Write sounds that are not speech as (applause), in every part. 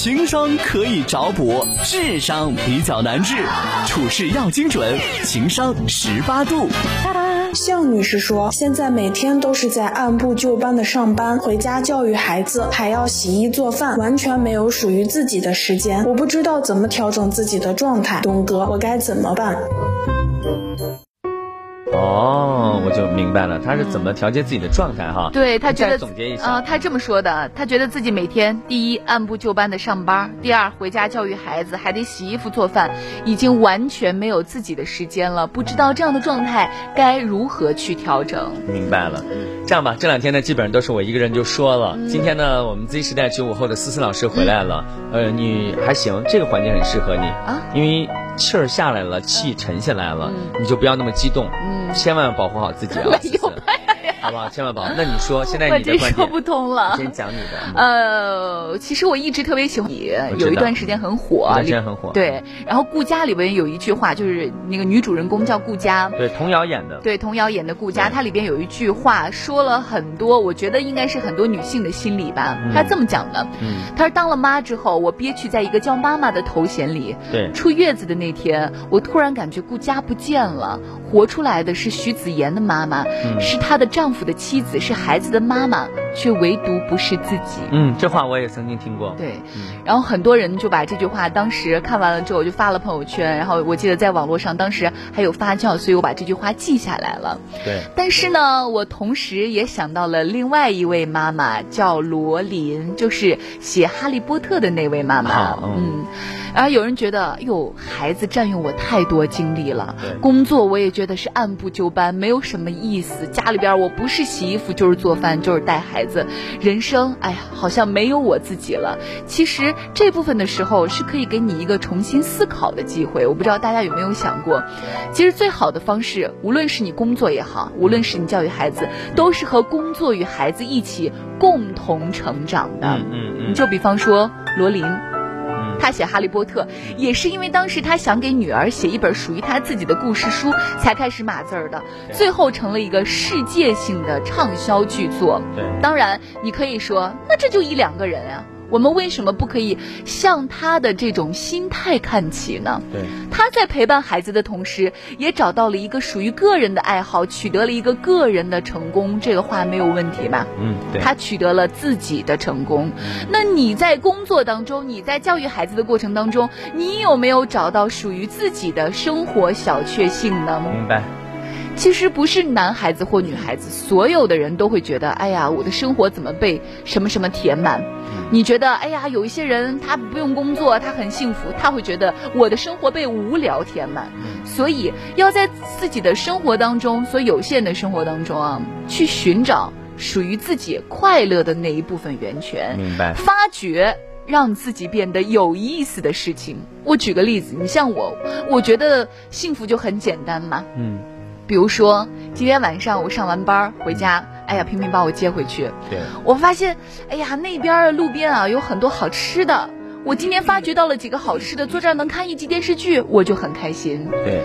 情商可以找补，智商比较难治，处事要精准，情商十八度。向女士说，现在每天都是在按部就班的上班，回家教育孩子，还要洗衣做饭，完全没有属于自己的时间。我不知道怎么调整自己的状态，东哥，我该怎么办？哦，我就明白了，他是怎么调节自己的状态哈？对他觉得，总结一下啊，他这么说的，他觉得自己每天第一按部就班的上班，第二回家教育孩子，还得洗衣服做饭，已经完全没有自己的时间了，不知道这样的状态该如何去调整。明白了，这样吧，这两天呢，基本上都是我一个人就说了。今天呢，我们 Z 时代九五后的思思老师回来了，呃，你还行，这个环境很适合你啊，因为气儿下来了，气沉下来了，你就不要那么激动。千万保护好自己啊！(laughs) 没有。好不好？千万宝。那你说，现在你的观点说不通了。先讲你的。呃，其实我一直特别喜欢你，有一段时间很火，时间很火。对，然后顾家里边有一句话，就是那个女主人公叫顾佳，对，童瑶演的。对，童瑶演的顾佳，她里边有一句话说了很多，我觉得应该是很多女性的心理吧。她这么讲的，她说当了妈之后，我憋屈在一个叫妈妈的头衔里。对，出月子的那天，我突然感觉顾佳不见了，活出来的是徐子言的妈妈，是她的丈夫的妻子。是孩子的妈妈，却唯独不是自己。嗯，这话我也曾经听过。对，然后很多人就把这句话当时看完了之后就发了朋友圈，然后我记得在网络上当时还有发酵，所以我把这句话记下来了。对，但是呢，我同时也想到了另外一位妈妈，叫罗琳，就是写《哈利波特》的那位妈妈。嗯。然后有人觉得，哟，孩子占用我太多精力了。工作我也觉得是按部就班，没有什么意思。家里边我不是洗衣服就是做饭就是带孩子，人生哎呀，好像没有我自己了。其实这部分的时候是可以给你一个重新思考的机会。我不知道大家有没有想过，其实最好的方式，无论是你工作也好，无论是你教育孩子，都是和工作与孩子一起共同成长的。嗯嗯嗯。你就比方说罗琳。他写《哈利波特》也是因为当时他想给女儿写一本属于他自己的故事书，才开始码字儿的，最后成了一个世界性的畅销巨作。对，当然你可以说，那这就一两个人呀。我们为什么不可以向他的这种心态看齐呢？对，他在陪伴孩子的同时，也找到了一个属于个人的爱好，取得了一个个人的成功。这个话没有问题吧？嗯，对。他取得了自己的成功。那你在工作当中，你在教育孩子的过程当中，你有没有找到属于自己的生活小确幸呢？明白。其实不是男孩子或女孩子，所有的人都会觉得，哎呀，我的生活怎么被什么什么填满？你觉得，哎呀，有一些人他不用工作，他很幸福，他会觉得我的生活被无聊填满。所以要在自己的生活当中，所有限的生活当中啊，去寻找属于自己快乐的那一部分源泉。明白。发掘让自己变得有意思的事情。我举个例子，你像我，我觉得幸福就很简单嘛。嗯。比如说，今天晚上我上完班回家，哎呀，萍萍把我接回去。对，我发现，哎呀，那边路边啊有很多好吃的。我今天发掘到了几个好吃的，坐这儿能看一集电视剧，我就很开心。对，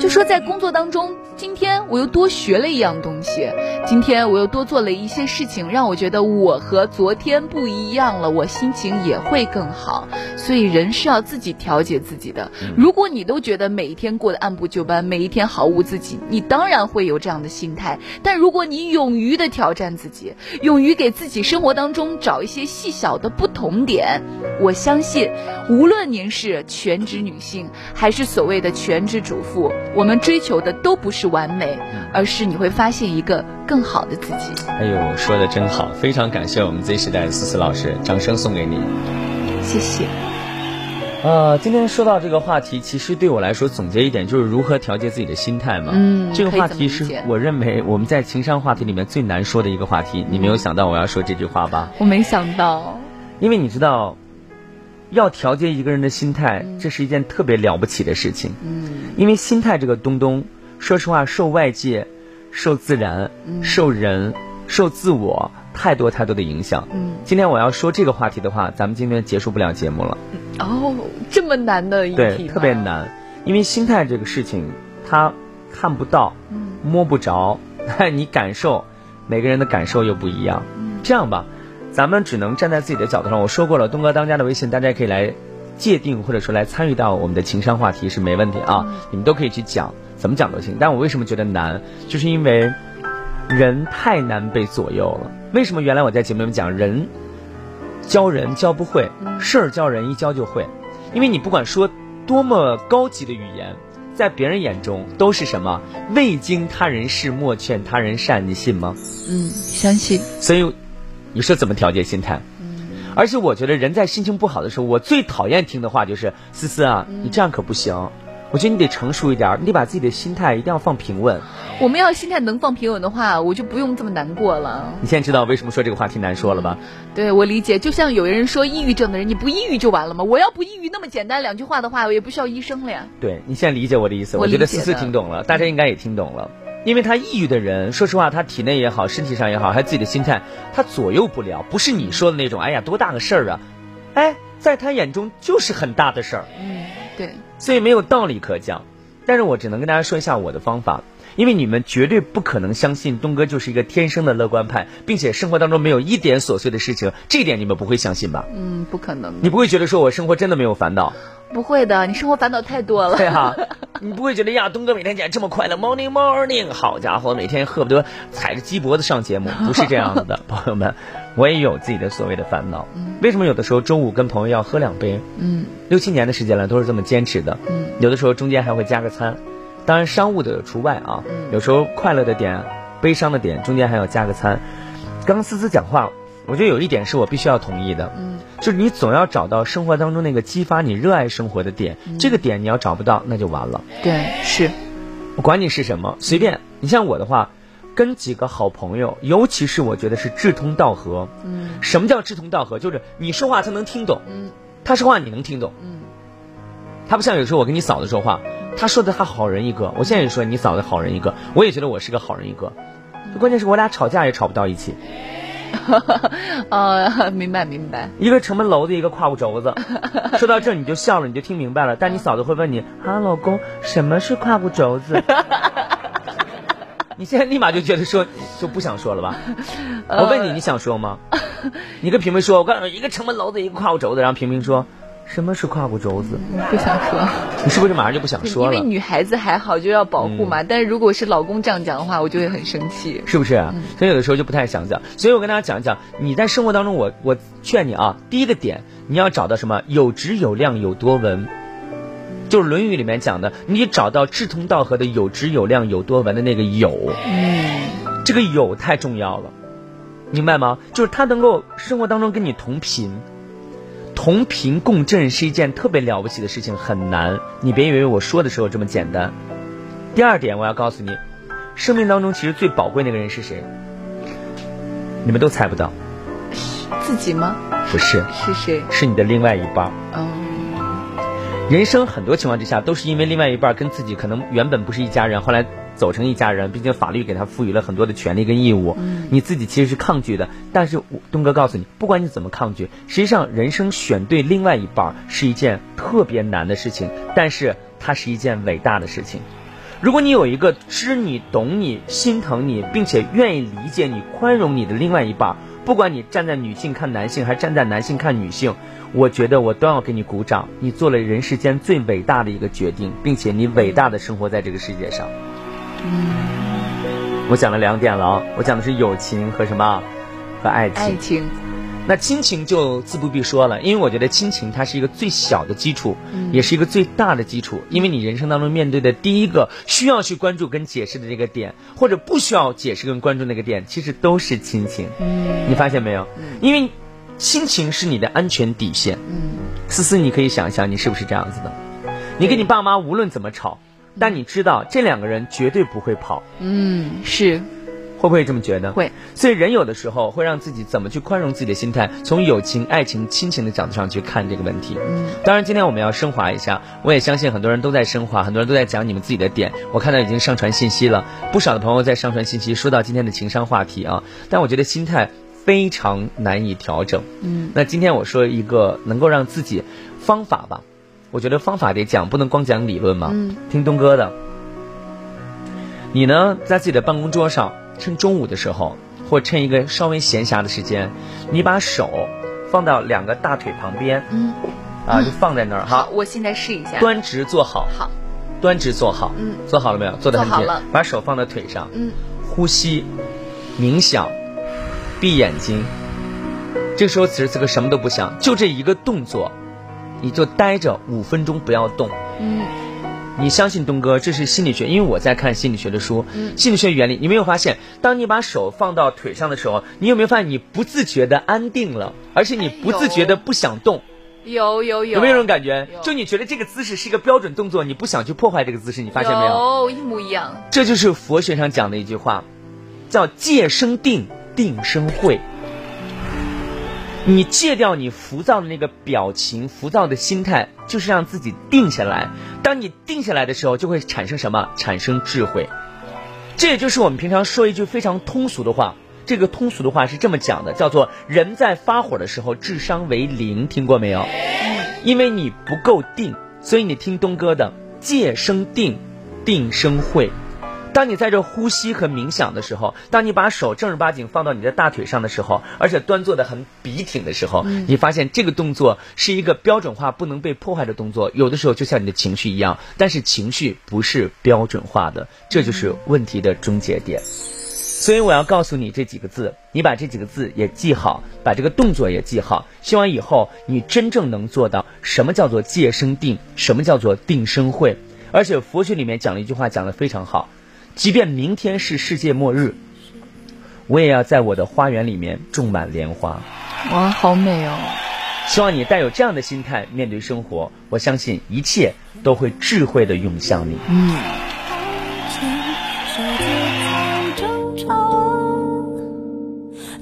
就说在工作当中，今天我又多学了一样东西，今天我又多做了一些事情，让我觉得我和昨天不一样了，我心情也会更好。所以人是要自己调节自己的。如果你都觉得每一天过得按部就班，每一天毫无自己，你当然会有这样的心态。但如果你勇于的挑战自己，勇于给自己生活当中找一些细小的不同点，我相信。无论您是全职女性，还是所谓的全职主妇，我们追求的都不是完美，而是你会发现一个更好的自己。哎呦，说的真好，非常感谢我们 Z 时代思思老师，掌声送给你。谢谢。呃，今天说到这个话题，其实对我来说，总结一点就是如何调节自己的心态嘛。嗯，这个话题是我认为我们在情商话题里面最难说的一个话题。你没有想到我要说这句话吧？我没想到，因为你知道。要调节一个人的心态，这是一件特别了不起的事情。嗯，因为心态这个东东，说实话，受外界、受自然、受人、受自我太多太多的影响。嗯，今天我要说这个话题的话，咱们今天结束不了节目了。哦，这么难的一题，特别难。因为心态这个事情，它看不到，摸不着，但 (laughs) 你感受，每个人的感受又不一样。这样吧。咱们只能站在自己的角度上。我说过了，东哥当家的微信，大家可以来界定或者说来参与到我们的情商话题是没问题啊，你们都可以去讲，怎么讲都行。但我为什么觉得难，就是因为人太难被左右了。为什么原来我在节目里面讲人教人教不会，事儿教人一教就会？因为你不管说多么高级的语言。在别人眼中都是什么？未经他人事，莫劝他人善。你信吗？嗯，相信。所以，你说怎么调节心态？嗯。而且我觉得人在心情不好的时候，我最讨厌听的话就是：“思思啊，你这样可不行。”我觉得你得成熟一点，你得把自己的心态一定要放平稳。我们要心态能放平稳的话，我就不用这么难过了。你现在知道为什么说这个话题难说了吧？对，我理解。就像有人说抑郁症的人，你不抑郁就完了吗？我要不抑郁，那么简单两句话的话，我也不需要医生了呀。对你现在理解我的意思，我觉得思思听懂了，大家应该也听懂了。因为他抑郁的人，说实话，他体内也好，身体上也好，还有自己的心态，他左右不了。不是你说的那种，哎呀，多大个事儿啊？哎，在他眼中就是很大的事儿。嗯，对。所以没有道理可讲。但是我只能跟大家说一下我的方法，因为你们绝对不可能相信东哥就是一个天生的乐观派，并且生活当中没有一点琐碎的事情，这一点你们不会相信吧？嗯，不可能。你不会觉得说我生活真的没有烦恼？不会的，你生活烦恼太多了。(laughs) 对哈，你不会觉得呀，东哥每天起来这么快乐，Morning Morning，好家伙，每天恨不得踩着鸡脖子上节目，(laughs) 不是这样子的，朋友们，我也有自己的所谓的烦恼。为什么有的时候中午跟朋友要喝两杯？嗯，六七年的时间了，都是这么坚持的。嗯，有的时候中间还会加个餐，当然商务的除外啊。有时候快乐的点，悲伤的点，中间还要加个餐。刚思思讲话。我觉得有一点是我必须要同意的，嗯，就是你总要找到生活当中那个激发你热爱生活的点，这个点你要找不到，那就完了。对，是，我管你是什么，随便。你像我的话，跟几个好朋友，尤其是我觉得是志同道合。嗯，什么叫志同道合？就是你说话他能听懂，嗯，他说话你能听懂，嗯，他不像有时候我跟你嫂子说话，他说的他好人一个，我现在也说你嫂子好人一个，我也觉得我是个好人一个，关键是我俩吵架也吵不到一起。(laughs) 哦，明白明白。一个城门楼子，一个胯骨轴子。(laughs) 说到这你就笑了，你就听明白了。但你嫂子会问你：“啊，老公，什么是胯骨轴子？” (laughs) 你现在立马就觉得说就不想说了吧？我问你，你想说吗？你跟平平说，我告诉你，一个城门楼子，一个胯骨轴子。然后平平说。什么是胯骨轴子？不想说。你是不是马上就不想说了？因为女孩子还好，就要保护嘛。但是如果是老公这样讲的话，我就会很生气。是不是？所以有的时候就不太想讲。所以我跟大家讲一讲，你在生活当中，我我劝你啊，第一个点，你要找到什么？有质有量有多文，就是《论语》里面讲的，你找到志同道合的有质有量有多文的那个有。嗯。这个有太重要了，明白吗？就是他能够生活当中跟你同频。同频共振是一件特别了不起的事情，很难。你别以为我说的时候这么简单。第二点，我要告诉你，生命当中其实最宝贵那个人是谁？你们都猜不到。自己吗？不是。是谁？是你的另外一半。嗯。人生很多情况之下，都是因为另外一半跟自己可能原本不是一家人，后来。走成一家人，并且法律给他赋予了很多的权利跟义务，你自己其实是抗拒的。但是东哥告诉你，不管你怎么抗拒，实际上人生选对另外一半是一件特别难的事情，但是它是一件伟大的事情。如果你有一个知你、懂你、心疼你，并且愿意理解你、宽容你的另外一半，不管你站在女性看男性，还是站在男性看女性，我觉得我都要给你鼓掌。你做了人世间最伟大的一个决定，并且你伟大的生活在这个世界上。嗯，我讲了两点了，我讲的是友情和什么，和爱情。爱情，那亲情就自不必说了，因为我觉得亲情它是一个最小的基础，也是一个最大的基础。因为你人生当中面对的第一个需要去关注跟解释的这个点，或者不需要解释跟关注那个点，其实都是亲情。嗯，你发现没有？因为亲情是你的安全底线。嗯，思思，你可以想一想，你是不是这样子的？你跟你爸妈无论怎么吵。但你知道，这两个人绝对不会跑。嗯，是，会不会这么觉得？会。所以人有的时候会让自己怎么去宽容自己的心态，从友情、爱情、亲情的角度上去看这个问题。嗯。当然，今天我们要升华一下，我也相信很多人都在升华，很多人都在讲你们自己的点。我看到已经上传信息了，不少的朋友在上传信息，说到今天的情商话题啊。但我觉得心态非常难以调整。嗯。那今天我说一个能够让自己方法吧。我觉得方法得讲，不能光讲理论嘛。嗯。听东哥的。你呢，在自己的办公桌上，趁中午的时候，或趁一个稍微闲暇的时间，你把手放到两个大腿旁边，嗯，啊，就放在那儿。哈，我现在试一下，端直坐好，好，端直坐好，嗯，坐好了没有？坐得很挺坐好了，把手放到腿上，嗯，呼吸，冥想，闭眼睛，这个时候此时此刻什么都不想，就这一个动作，你就待着五分钟不要动，嗯，你相信东哥，这是心理学，因为我在看心理学的书，嗯心理学原理，你没有发现，当你把手放到腿上的时候，你有没有发现你不自觉的安定了，而且你不自觉的不想动，有有有，有没有这种感觉？就你觉得这个姿势是一个标准动作，你不想去破坏这个姿势，你发现没有？有，一模一样。这就是佛学上讲的一句话，叫戒生定，定生慧。你戒掉你浮躁的那个表情、浮躁的心态，就是让自己定下来。当你定下来的时候，就会产生什么？产生智慧。这也就是我们平常说一句非常通俗的话。这个通俗的话是这么讲的，叫做“人在发火的时候，智商为零”，听过没有？因为你不够定，所以你听东哥的“戒生定，定生慧”。当你在这呼吸和冥想的时候，当你把手正儿八经放到你的大腿上的时候，而且端坐的很笔挺的时候，你发现这个动作是一个标准化、不能被破坏的动作。有的时候就像你的情绪一样，但是情绪不是标准化的，这就是问题的终结点。所以我要告诉你这几个字，你把这几个字也记好，把这个动作也记好。希望以后你真正能做到什么叫做戒生定，什么叫做定生慧。而且佛学里面讲了一句话，讲的非常好。即便明天是世界末日，我也要在我的花园里面种满莲花。哇，好美哦！希望你带有这样的心态面对生活，我相信一切都会智慧的涌向你。嗯。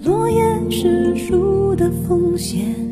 落叶是树的风险。